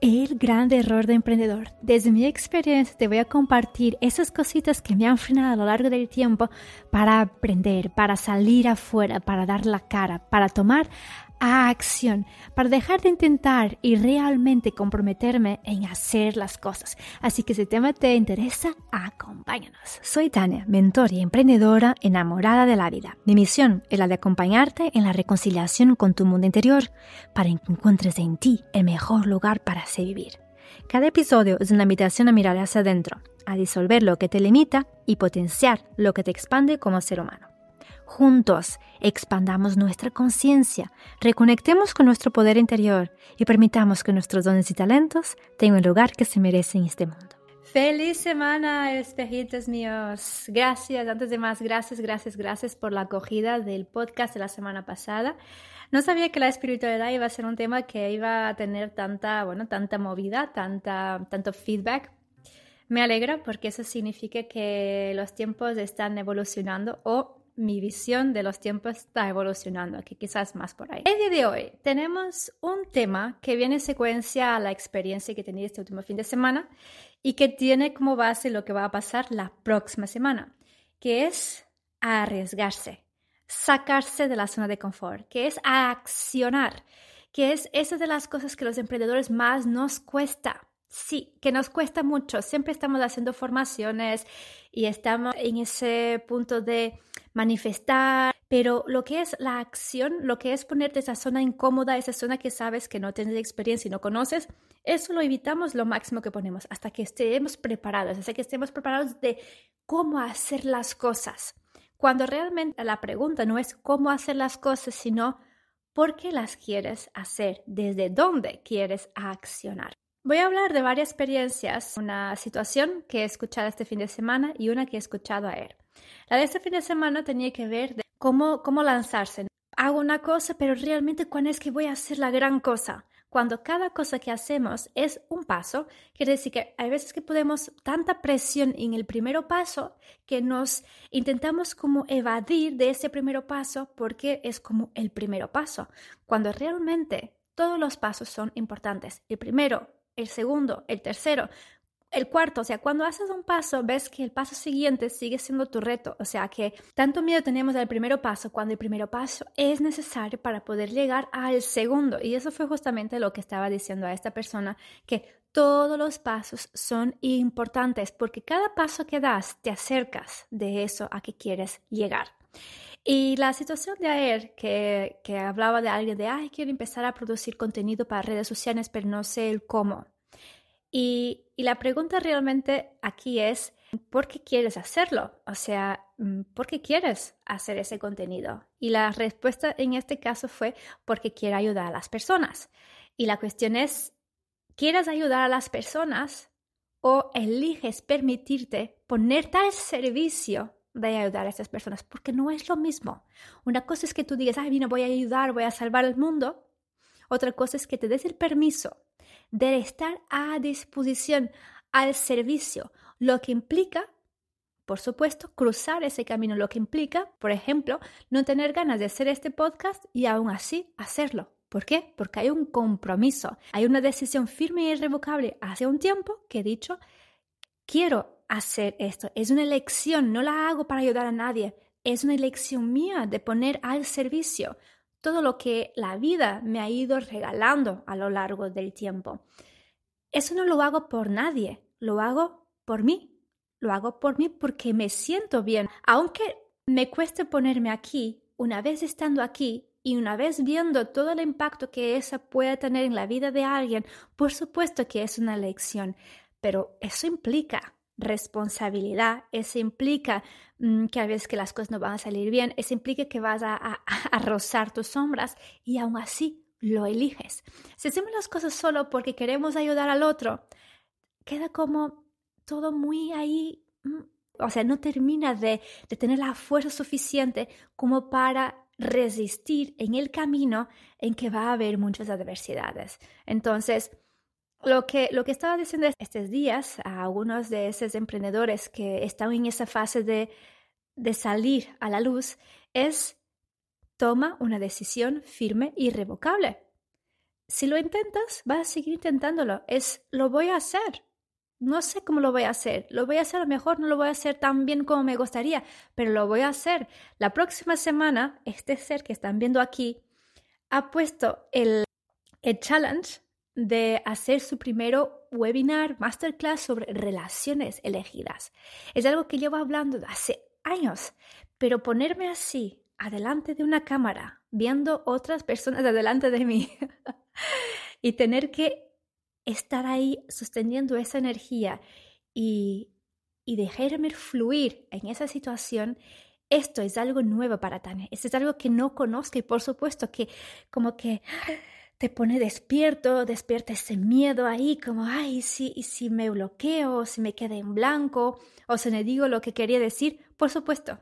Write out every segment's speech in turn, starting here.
de error de emprendedor. Desde mi experiencia te voy a compartir esas cositas que me han frenado a lo largo del tiempo para aprender, para salir afuera, para dar la cara, para tomar a acción, para dejar de intentar y realmente comprometerme en hacer las cosas. Así que si el tema te interesa, acompáñanos. Soy Tania, mentor y emprendedora enamorada de la vida. Mi misión es la de acompañarte en la reconciliación con tu mundo interior para que encuentres en ti el mejor lugar para hacer vivir. Cada episodio es una invitación a mirar hacia adentro, a disolver lo que te limita y potenciar lo que te expande como ser humano. Juntos, expandamos nuestra conciencia, reconectemos con nuestro poder interior y permitamos que nuestros dones y talentos tengan el lugar que se merecen en este mundo. Feliz semana, espejitos míos. Gracias, antes de más, gracias, gracias, gracias por la acogida del podcast de la semana pasada. No sabía que la espiritualidad iba a ser un tema que iba a tener tanta, bueno, tanta movida, tanta, tanto feedback. Me alegra porque eso significa que los tiempos están evolucionando o mi visión de los tiempos está evolucionando, aquí quizás más por ahí. El día de hoy tenemos un tema que viene en secuencia a la experiencia que tenía este último fin de semana y que tiene como base lo que va a pasar la próxima semana, que es arriesgarse, sacarse de la zona de confort, que es accionar, que es esa de las cosas que los emprendedores más nos cuesta. Sí, que nos cuesta mucho. Siempre estamos haciendo formaciones y estamos en ese punto de manifestar, pero lo que es la acción, lo que es ponerte esa zona incómoda, esa zona que sabes que no tienes experiencia y no conoces, eso lo evitamos lo máximo que ponemos hasta que estemos preparados, hasta que estemos preparados de cómo hacer las cosas. Cuando realmente la pregunta no es cómo hacer las cosas, sino por qué las quieres hacer, desde dónde quieres accionar. Voy a hablar de varias experiencias, una situación que he escuchado este fin de semana y una que he escuchado ayer. La de este fin de semana tenía que ver de cómo, cómo lanzarse. Hago una cosa, pero realmente cuándo es que voy a hacer la gran cosa. Cuando cada cosa que hacemos es un paso, quiere decir que hay veces que podemos tanta presión en el primer paso que nos intentamos como evadir de ese primer paso porque es como el primer paso, cuando realmente todos los pasos son importantes. El primero, el segundo, el tercero, el cuarto, o sea, cuando haces un paso, ves que el paso siguiente sigue siendo tu reto. O sea, que tanto miedo tenemos del primer paso cuando el primer paso es necesario para poder llegar al segundo. Y eso fue justamente lo que estaba diciendo a esta persona, que todos los pasos son importantes porque cada paso que das te acercas de eso a que quieres llegar. Y la situación de ayer, que, que hablaba de alguien de, ay, quiero empezar a producir contenido para redes sociales, pero no sé el cómo. Y, y la pregunta realmente aquí es, ¿por qué quieres hacerlo? O sea, mm, ¿por qué quieres hacer ese contenido? Y la respuesta en este caso fue porque quiero ayudar a las personas. Y la cuestión es, ¿quieres ayudar a las personas o eliges permitirte ponerte al servicio de ayudar a estas personas? Porque no es lo mismo. Una cosa es que tú digas, ay, no voy a ayudar, voy a salvar el mundo. Otra cosa es que te des el permiso de estar a disposición, al servicio, lo que implica, por supuesto, cruzar ese camino, lo que implica, por ejemplo, no tener ganas de hacer este podcast y aún así hacerlo. ¿Por qué? Porque hay un compromiso, hay una decisión firme e irrevocable hace un tiempo que he dicho, quiero hacer esto, es una elección, no la hago para ayudar a nadie, es una elección mía de poner al servicio todo lo que la vida me ha ido regalando a lo largo del tiempo. Eso no lo hago por nadie, lo hago por mí. Lo hago por mí porque me siento bien. Aunque me cueste ponerme aquí, una vez estando aquí y una vez viendo todo el impacto que eso puede tener en la vida de alguien, por supuesto que es una lección, pero eso implica responsabilidad, eso implica mm, que a veces que las cosas no van a salir bien, eso implica que vas a, a, rozar tus sombras y aún así lo eliges. Si hacemos las cosas solo porque queremos ayudar al otro, queda como todo muy ahí, mm, o sea, no termina de, de tener la fuerza suficiente como para resistir en el camino en que va a haber muchas adversidades. Entonces, lo que, lo que estaba diciendo estos días a algunos de esos emprendedores que están en esa fase de, de salir a la luz es toma una decisión firme irrevocable. si lo intentas, vas a seguir intentándolo. Es, lo voy a hacer. No sé cómo lo voy a hacer. Lo voy a hacer a lo mejor, no lo voy a hacer tan bien como me gustaría, pero lo voy a hacer. La próxima semana, este ser que están viendo aquí ha puesto el, el challenge de hacer su primero webinar, masterclass sobre relaciones elegidas. Es algo que llevo hablando hace años, pero ponerme así, adelante de una cámara, viendo otras personas adelante de mí y tener que estar ahí sosteniendo esa energía y, y dejarme fluir en esa situación, esto es algo nuevo para Tania, esto es algo que no conozco y por supuesto que como que te pone despierto, despierta ese miedo ahí, como, ay, sí, y si me bloqueo, si me quedé en blanco, o si me digo lo que quería decir, por supuesto,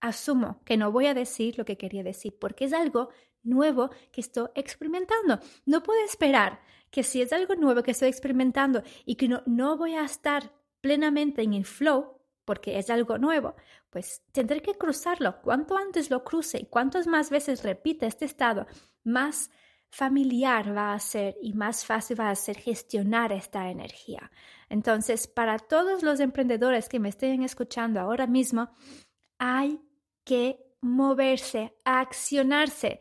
asumo que no voy a decir lo que quería decir, porque es algo nuevo que estoy experimentando. No puedo esperar que si es algo nuevo que estoy experimentando y que no, no voy a estar plenamente en el flow, porque es algo nuevo, pues tendré que cruzarlo. Cuanto antes lo cruce y cuantas más veces repite este estado, más familiar va a ser y más fácil va a ser gestionar esta energía. Entonces, para todos los emprendedores que me estén escuchando ahora mismo, hay que moverse, accionarse.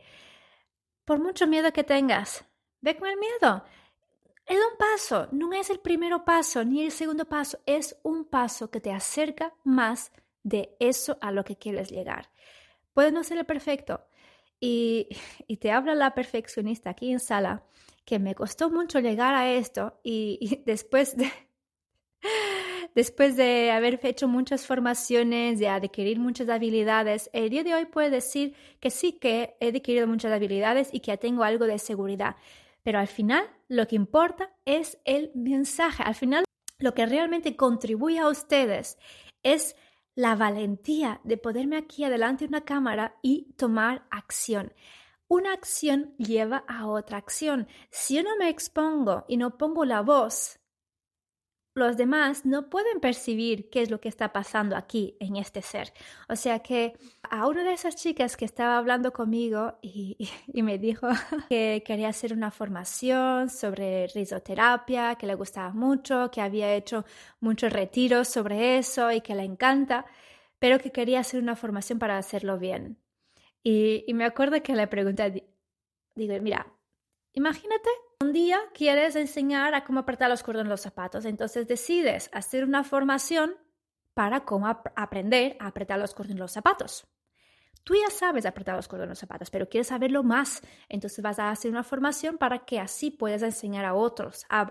Por mucho miedo que tengas, ve con el miedo. Es un paso, no es el primer paso ni el segundo paso, es un paso que te acerca más de eso a lo que quieres llegar. Puede no ser el perfecto, y, te habla la perfeccionista aquí en sala, que me costó mucho llegar a esto y, después de... Después de haber hecho muchas formaciones, de adquirir muchas habilidades, el día de hoy puedo decir que sí que he adquirido muchas habilidades y que tengo algo de seguridad. Pero al final lo que importa es el mensaje. Al final lo que realmente contribuye a ustedes es la valentía de poderme aquí adelante de una cámara y tomar acción. Una acción lleva a otra acción. Si yo no me expongo y no pongo la voz, los demás no pueden percibir qué es lo que está pasando aquí en este ser. O sea que a una de esas chicas que estaba hablando conmigo y, me dijo que quería hacer una formación sobre risoterapia, que le gustaba mucho, que había hecho muchos retiros sobre eso y que le encanta, pero que quería hacer una formación para hacerlo bien. Y, y me acuerdo que le pregunté, digo, mira, imagínate un día quieres enseñar a cómo apretar los cordones de los zapatos, entonces decides hacer una formación para cómo aprender a apretar los cordones de los zapatos. Tú ya sabes apretar los cordones de los zapatos, pero quieres saberlo más, entonces vas a hacer una formación para que así puedas enseñar a otros a,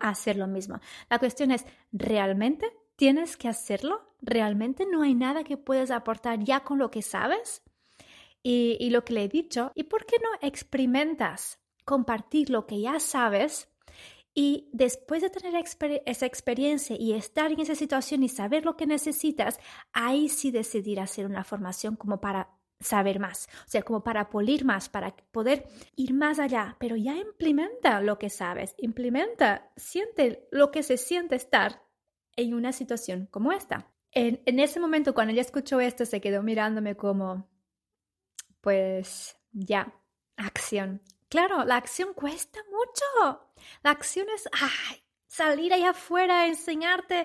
hacer lo mismo. La cuestión es, ¿realmente tienes que hacerlo? ¿Realmente no hay nada que puedas aportar ya con lo que sabes? Y lo que le he dicho, ¿y por qué no experimentas compartir lo que ya sabes y después de tener esa experiencia y estar en esa situación y saber lo que necesitas, ahí sí decidir hacer una formación como para saber más, o sea, como para polir más, para poder ir más allá, pero ya implementa lo que sabes, implementa, siente lo que se siente estar en una situación como esta. En, en ese momento, cuando ella escuchó esto, se quedó mirándome como, pues ya, acción, Claro, la acción cuesta mucho. La acción es salir allá afuera, enseñarte.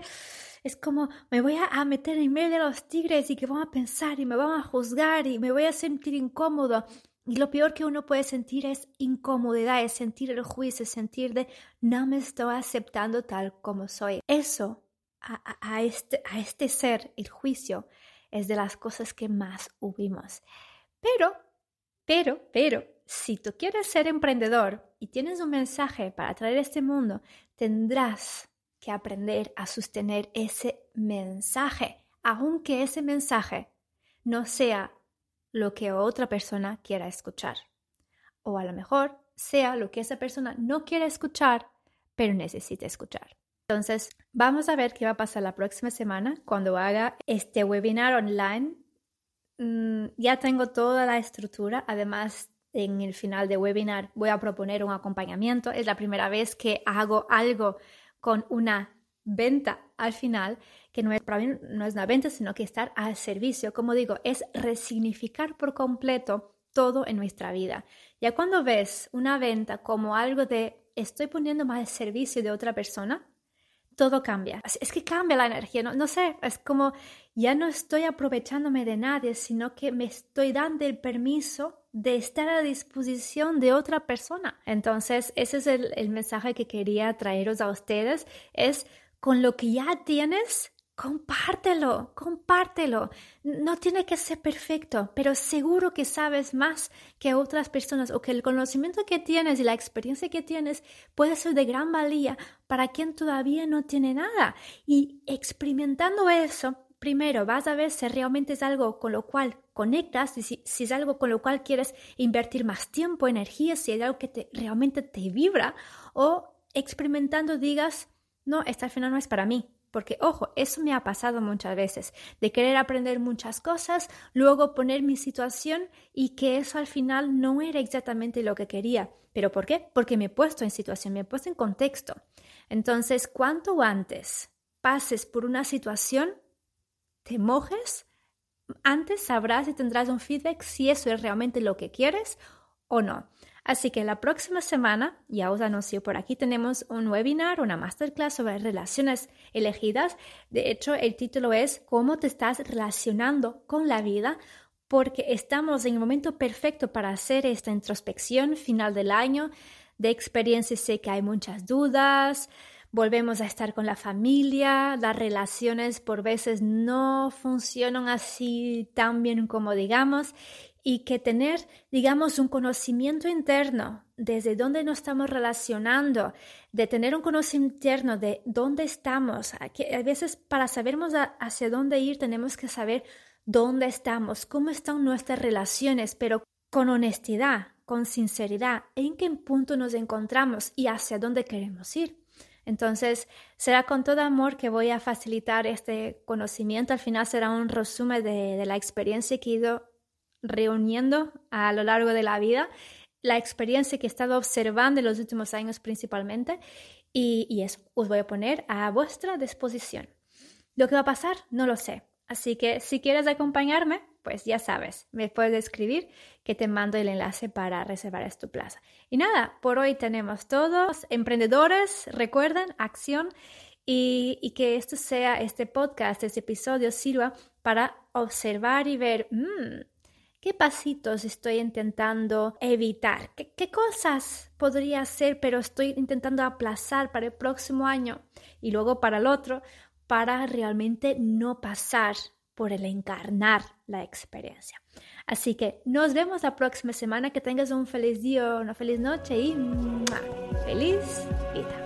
Es como me voy a, meter en medio de los tigres y que van a pensar y me van a juzgar y me voy a sentir incómodo. Y lo peor que uno puede sentir es incomodidad, es sentir el juicio, es sentir de no me estoy aceptando tal como soy. Eso, a, este, a este ser, el juicio, es de las cosas que más huimos. Pero, pero, pero, si tú quieres ser emprendedor y tienes un mensaje para traer este mundo, tendrás que aprender a sostener ese mensaje, aunque ese mensaje no sea lo que otra persona quiera escuchar. O a lo mejor sea lo que esa persona no quiere escuchar, pero necesita escuchar. Entonces, vamos a ver qué va a pasar la próxima semana cuando haga este webinar online. Mm, ya tengo toda la estructura, además en el final de webinar voy a proponer un acompañamiento. Es la primera vez que hago algo con una venta al final, que no es, no es una venta, sino que estar al servicio. Como digo, es resignificar por completo todo en nuestra vida. Ya cuando ves una venta como algo de estoy poniendo más al servicio de otra persona, todo cambia. Es que cambia la energía, no, sé, es como ya no estoy aprovechándome de nadie, sino que me estoy dando el permiso de estar a disposición de otra persona. Entonces, ese es el mensaje que quería traeros a ustedes, es con lo que ya tienes, compártelo, compártelo. No tiene que ser perfecto, pero seguro que sabes más que otras personas o que el conocimiento que tienes y la experiencia que tienes puede ser de gran valía para quien todavía no tiene nada. Y experimentando eso, primero vas a ver si realmente es algo con lo cual conectas, y si, es algo con lo cual quieres invertir más tiempo, energía, si es algo que te, realmente te vibra, o experimentando digas, no, esta al final no es para mí, porque, ojo, eso me ha pasado muchas veces, de querer aprender muchas cosas, luego poner mi situación y que eso al final no era exactamente lo que quería. ¿Pero por qué? Porque me he puesto en situación, me he puesto en contexto. Entonces, cuanto antes pases por una situación, te mojes, antes sabrás y tendrás un feedback si eso es realmente lo que quieres o no. Así que la próxima semana, ya os anuncio por aquí, tenemos un webinar, una masterclass sobre relaciones elegidas. De hecho, el título es ¿Cómo te estás relacionando con la vida? Porque estamos en el momento perfecto para hacer esta introspección final del año. De experiencia sé que hay muchas dudas, volvemos a estar con la familia, las relaciones por veces no funcionan así tan bien como digamos y que tener, digamos, un conocimiento interno desde dónde nos estamos relacionando, de tener un conocimiento interno de dónde estamos. Que a veces para sabermos hacia dónde ir tenemos que saber dónde estamos, cómo están nuestras relaciones, pero con honestidad, con sinceridad, en qué punto nos encontramos y hacia dónde queremos ir. Entonces, será con todo amor que voy a facilitar este conocimiento. Al final será un resumen de, de la experiencia que he ido reuniendo a lo largo de la vida, la experiencia que he estado observando en los últimos años principalmente, y, y eso os voy a poner a vuestra disposición. Lo que va a pasar, no lo sé. Así que si quieres acompañarme, pues ya sabes, me puedes escribir que te mando el enlace para reservar tu plaza. Y nada, por hoy tenemos todos emprendedores, recuerden, acción y, y, que esto sea, este podcast, este episodio sirva para observar y ver, mmm, ¿Qué pasitos estoy intentando evitar? ¿Qué, cosas podría hacer pero estoy intentando aplazar para el próximo año y luego para el otro para realmente no pasar por el encarnar la experiencia? Así que nos vemos la próxima semana. Que tengas un feliz día, una feliz noche y ¡mua! feliz vida.